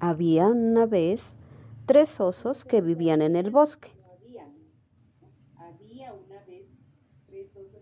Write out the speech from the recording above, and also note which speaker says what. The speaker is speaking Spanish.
Speaker 1: Había una vez tres osos que vivían en el bosque.